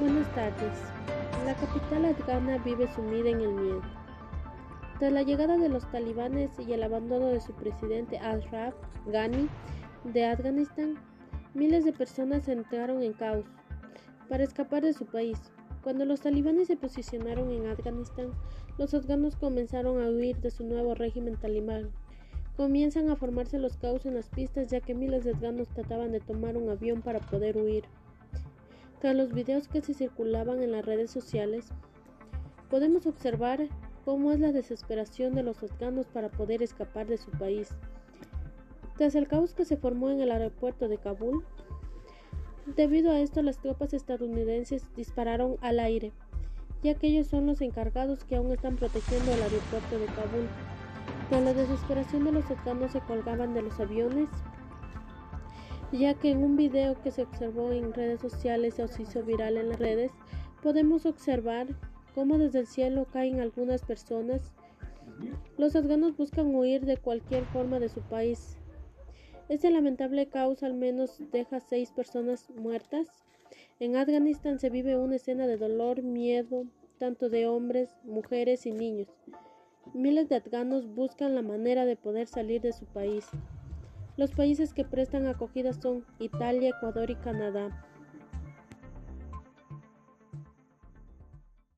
Buenas tardes. La capital afgana vive sumida en el miedo. Tras la llegada de los talibanes y el abandono de su presidente Ashraf Ghani de Afganistán, miles de personas entraron en caos para escapar de su país. Cuando los talibanes se posicionaron en Afganistán, los afganos comenzaron a huir de su nuevo régimen talibán. Comienzan a formarse los caos en las pistas ya que miles de afganos trataban de tomar un avión para poder huir. Tras los videos que se circulaban en las redes sociales, podemos observar cómo es la desesperación de los afganos para poder escapar de su país. Tras el caos que se formó en el aeropuerto de Kabul, debido a esto las tropas estadounidenses dispararon al aire, ya que ellos son los encargados que aún están protegiendo el aeropuerto de Kabul. Tras la desesperación de los afganos se colgaban de los aviones ya que en un video que se observó en redes sociales o se hizo viral en las redes, podemos observar cómo desde el cielo caen algunas personas. Los afganos buscan huir de cualquier forma de su país. Este lamentable caos al menos deja seis personas muertas. En Afganistán se vive una escena de dolor, miedo, tanto de hombres, mujeres y niños. Miles de afganos buscan la manera de poder salir de su país. Los países que prestan acogida son Italia, Ecuador y Canadá.